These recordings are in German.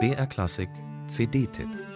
BR Klassik CD-Tipp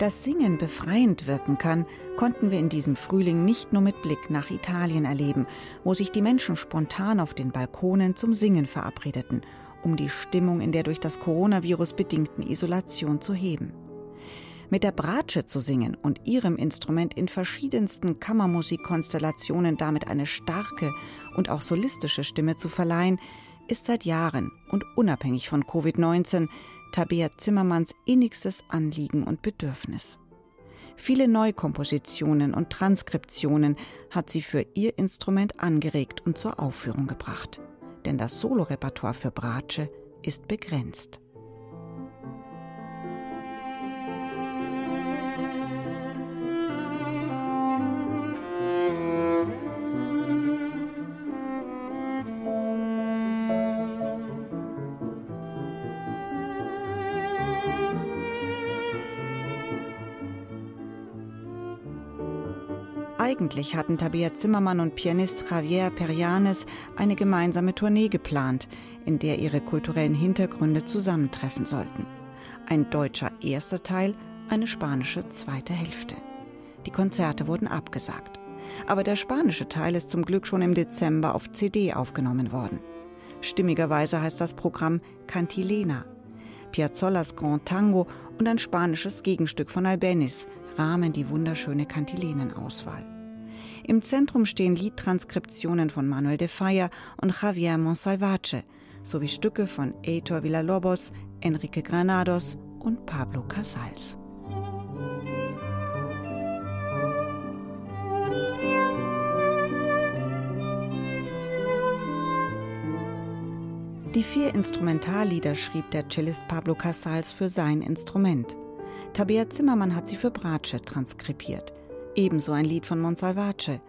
Dass Singen befreiend wirken kann, konnten wir in diesem Frühling nicht nur mit Blick nach Italien erleben, wo sich die Menschen spontan auf den Balkonen zum Singen verabredeten, um die Stimmung in der durch das Coronavirus bedingten Isolation zu heben. Mit der Bratsche zu singen und ihrem Instrument in verschiedensten Kammermusikkonstellationen damit eine starke und auch solistische Stimme zu verleihen, ist seit Jahren und unabhängig von Covid-19 Tabea Zimmermanns innigstes Anliegen und Bedürfnis. Viele Neukompositionen und Transkriptionen hat sie für ihr Instrument angeregt und zur Aufführung gebracht. Denn das Solorepertoire für Bratsche ist begrenzt. Eigentlich hatten Tabea Zimmermann und Pianist Javier Perianes eine gemeinsame Tournee geplant, in der ihre kulturellen Hintergründe zusammentreffen sollten. Ein deutscher erster Teil, eine spanische zweite Hälfte. Die Konzerte wurden abgesagt. Aber der spanische Teil ist zum Glück schon im Dezember auf CD aufgenommen worden. Stimmigerweise heißt das Programm Cantilena. Piazzolas Grand Tango und ein spanisches Gegenstück von Albeniz rahmen die wunderschöne Kantilenenauswahl. Im Zentrum stehen Liedtranskriptionen von Manuel de Falla und Javier Monsalvace sowie Stücke von Heitor Villalobos, Enrique Granados und Pablo Casals. Die vier Instrumentallieder schrieb der Cellist Pablo Casals für sein Instrument. Tabea Zimmermann hat sie für Bratsche transkribiert. Ebenso ein Lied von Monsalvace.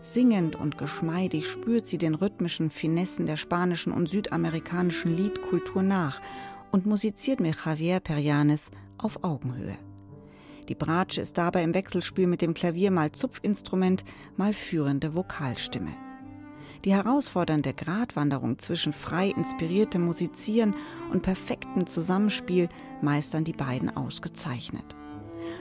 Singend und geschmeidig spürt sie den rhythmischen Finessen der spanischen und südamerikanischen Liedkultur nach und musiziert mit Javier Perianes auf Augenhöhe. Die Bratsche ist dabei im Wechselspiel mit dem Klavier mal Zupfinstrument, mal führende Vokalstimme. Die herausfordernde Gratwanderung zwischen frei inspiriertem Musizieren und perfektem Zusammenspiel meistern die beiden ausgezeichnet.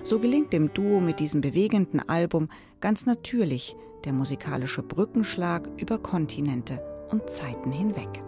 So gelingt dem Duo mit diesem bewegenden Album ganz natürlich der musikalische Brückenschlag über Kontinente und Zeiten hinweg.